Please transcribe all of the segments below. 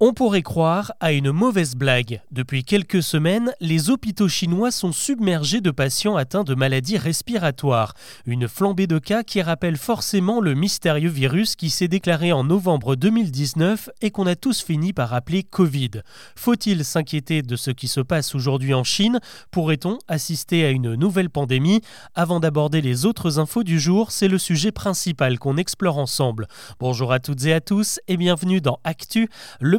On pourrait croire à une mauvaise blague. Depuis quelques semaines, les hôpitaux chinois sont submergés de patients atteints de maladies respiratoires. Une flambée de cas qui rappelle forcément le mystérieux virus qui s'est déclaré en novembre 2019 et qu'on a tous fini par appeler Covid. Faut-il s'inquiéter de ce qui se passe aujourd'hui en Chine? Pourrait-on assister à une nouvelle pandémie? Avant d'aborder les autres infos du jour, c'est le sujet principal qu'on explore ensemble. Bonjour à toutes et à tous et bienvenue dans Actu, le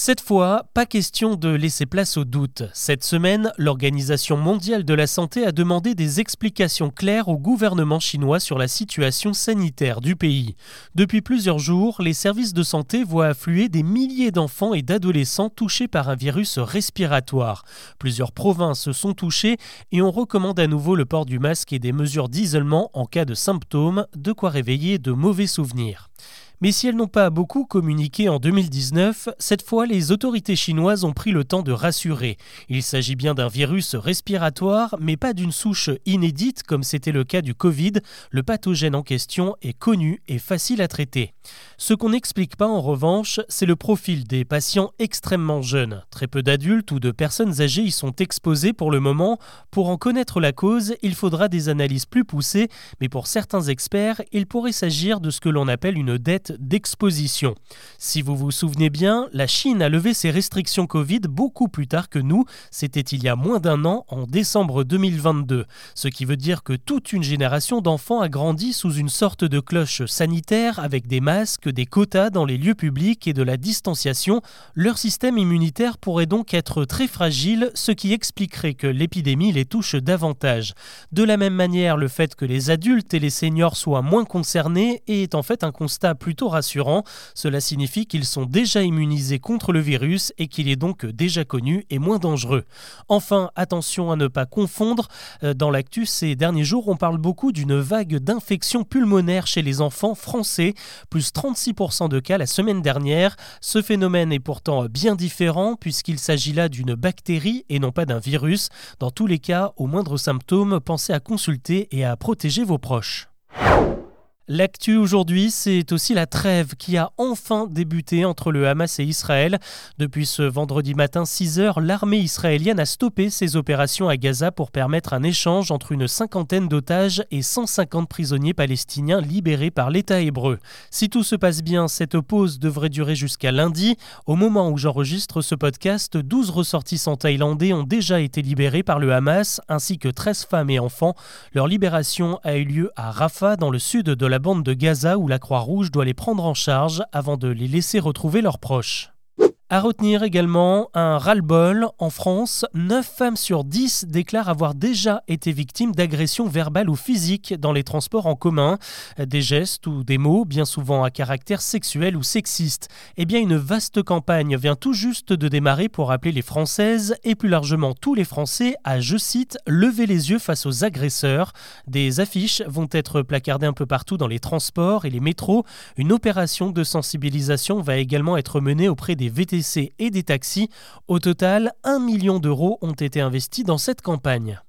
cette fois, pas question de laisser place au doute. Cette semaine, l'Organisation mondiale de la santé a demandé des explications claires au gouvernement chinois sur la situation sanitaire du pays. Depuis plusieurs jours, les services de santé voient affluer des milliers d'enfants et d'adolescents touchés par un virus respiratoire. Plusieurs provinces sont touchées et on recommande à nouveau le port du masque et des mesures d'isolement en cas de symptômes, de quoi réveiller de mauvais souvenirs. Mais si elles n'ont pas beaucoup communiqué en 2019, cette fois les autorités chinoises ont pris le temps de rassurer. Il s'agit bien d'un virus respiratoire, mais pas d'une souche inédite comme c'était le cas du Covid. Le pathogène en question est connu et facile à traiter. Ce qu'on n'explique pas en revanche, c'est le profil des patients extrêmement jeunes. Très peu d'adultes ou de personnes âgées y sont exposés pour le moment. Pour en connaître la cause, il faudra des analyses plus poussées, mais pour certains experts, il pourrait s'agir de ce que l'on appelle une dette d'exposition. Si vous vous souvenez bien, la Chine a levé ses restrictions Covid beaucoup plus tard que nous, c'était il y a moins d'un an, en décembre 2022, ce qui veut dire que toute une génération d'enfants a grandi sous une sorte de cloche sanitaire avec des masques, des quotas dans les lieux publics et de la distanciation. Leur système immunitaire pourrait donc être très fragile, ce qui expliquerait que l'épidémie les touche davantage. De la même manière, le fait que les adultes et les seniors soient moins concernés est en fait un constat plutôt rassurant. Cela signifie qu'ils sont déjà immunisés contre le virus et qu'il est donc déjà connu et moins dangereux. Enfin, attention à ne pas confondre. Euh, dans l'actu ces derniers jours, on parle beaucoup d'une vague d'infections pulmonaires chez les enfants français, plus 36% de cas la semaine dernière. Ce phénomène est pourtant bien différent puisqu'il s'agit là d'une bactérie et non pas d'un virus. Dans tous les cas, au moindre symptôme, pensez à consulter et à protéger vos proches. L'actu aujourd'hui, c'est aussi la trêve qui a enfin débuté entre le Hamas et Israël. Depuis ce vendredi matin 6 h l'armée israélienne a stoppé ses opérations à Gaza pour permettre un échange entre une cinquantaine d'otages et 150 prisonniers palestiniens libérés par l'État hébreu. Si tout se passe bien, cette pause devrait durer jusqu'à lundi. Au moment où j'enregistre ce podcast, 12 ressortissants thaïlandais ont déjà été libérés par le Hamas, ainsi que 13 femmes et enfants. Leur libération a eu lieu à Rafah, dans le sud de la bande de Gaza où la Croix-Rouge doit les prendre en charge avant de les laisser retrouver leurs proches. À retenir également un ras-le-bol. En France, 9 femmes sur 10 déclarent avoir déjà été victimes d'agressions verbales ou physiques dans les transports en commun. Des gestes ou des mots, bien souvent à caractère sexuel ou sexiste. Eh bien, une vaste campagne vient tout juste de démarrer pour appeler les Françaises et plus largement tous les Français à, je cite, lever les yeux face aux agresseurs. Des affiches vont être placardées un peu partout dans les transports et les métros. Une opération de sensibilisation va également être menée auprès des VTC et des taxis. Au total, 1 million d'euros ont été investis dans cette campagne.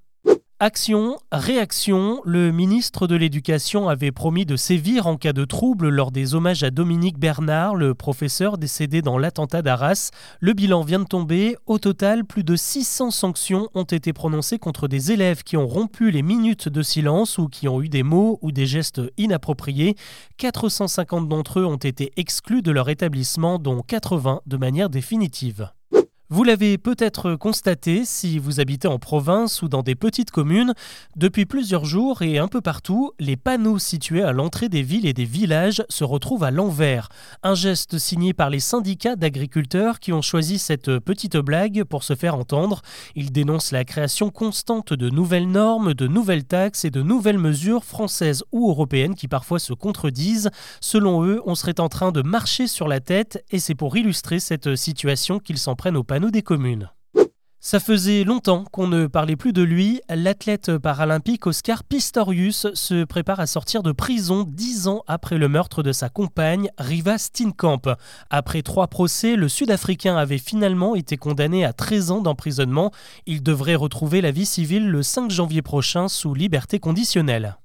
Action, réaction, le ministre de l'Éducation avait promis de sévir en cas de trouble lors des hommages à Dominique Bernard, le professeur décédé dans l'attentat d'Arras. Le bilan vient de tomber. Au total, plus de 600 sanctions ont été prononcées contre des élèves qui ont rompu les minutes de silence ou qui ont eu des mots ou des gestes inappropriés. 450 d'entre eux ont été exclus de leur établissement, dont 80 de manière définitive. Vous l'avez peut-être constaté si vous habitez en province ou dans des petites communes, depuis plusieurs jours et un peu partout, les panneaux situés à l'entrée des villes et des villages se retrouvent à l'envers. Un geste signé par les syndicats d'agriculteurs qui ont choisi cette petite blague pour se faire entendre. Ils dénoncent la création constante de nouvelles normes, de nouvelles taxes et de nouvelles mesures françaises ou européennes qui parfois se contredisent. Selon eux, on serait en train de marcher sur la tête et c'est pour illustrer cette situation qu'ils s'en prennent aux panneaux des communes. Ça faisait longtemps qu'on ne parlait plus de lui. L'athlète paralympique Oscar Pistorius se prépare à sortir de prison dix ans après le meurtre de sa compagne Riva Steenkamp. Après trois procès, le Sud-Africain avait finalement été condamné à 13 ans d'emprisonnement. Il devrait retrouver la vie civile le 5 janvier prochain sous liberté conditionnelle.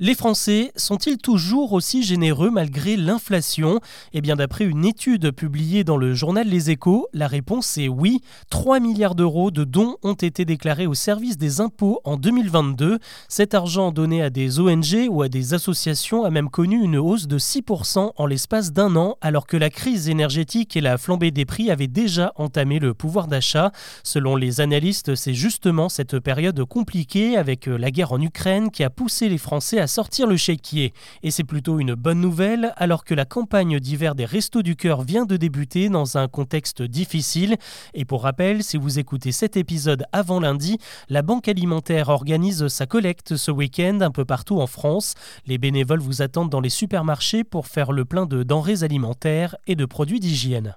Les Français sont-ils toujours aussi généreux malgré l'inflation? Eh bien d'après une étude publiée dans le journal Les Échos, la réponse est oui. 3 milliards d'euros de dons ont été déclarés au service des impôts en 2022. Cet argent donné à des ONG ou à des associations a même connu une hausse de 6% en l'espace d'un an alors que la crise énergétique et la flambée des prix avaient déjà entamé le pouvoir d'achat. Selon les analystes, c'est justement cette période compliquée avec la guerre en Ukraine qui a poussé les Français à sortir le chéquier. Et c'est plutôt une bonne nouvelle alors que la campagne d'hiver des Restos du Cœur vient de débuter dans un contexte difficile. Et pour rappel, si vous écoutez cet épisode avant lundi, la Banque alimentaire organise sa collecte ce week-end un peu partout en France. Les bénévoles vous attendent dans les supermarchés pour faire le plein de denrées alimentaires et de produits d'hygiène.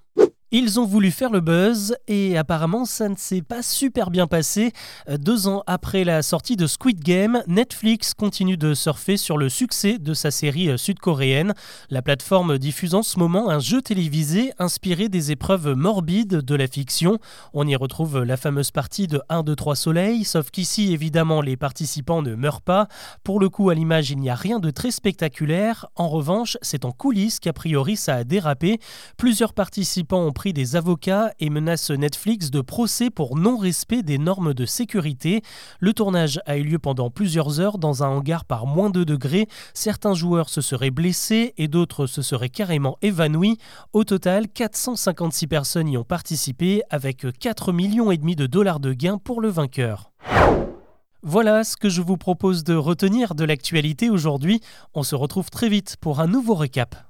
Ils ont voulu faire le buzz et apparemment ça ne s'est pas super bien passé. Euh, deux ans après la sortie de Squid Game, Netflix continue de surfer sur le succès de sa série euh, sud-coréenne. La plateforme diffuse en ce moment un jeu télévisé inspiré des épreuves morbides de la fiction. On y retrouve la fameuse partie de 1, 2, 3 soleils, sauf qu'ici évidemment les participants ne meurent pas. Pour le coup à l'image il n'y a rien de très spectaculaire. En revanche c'est en coulisses qu'a priori ça a dérapé. Plusieurs participants ont pris des avocats et menace Netflix de procès pour non-respect des normes de sécurité. Le tournage a eu lieu pendant plusieurs heures dans un hangar par moins 2 degrés. Certains joueurs se seraient blessés et d'autres se seraient carrément évanouis. Au total, 456 personnes y ont participé avec 4 millions et demi de dollars de gains pour le vainqueur. Voilà ce que je vous propose de retenir de l'actualité aujourd'hui. On se retrouve très vite pour un nouveau récap.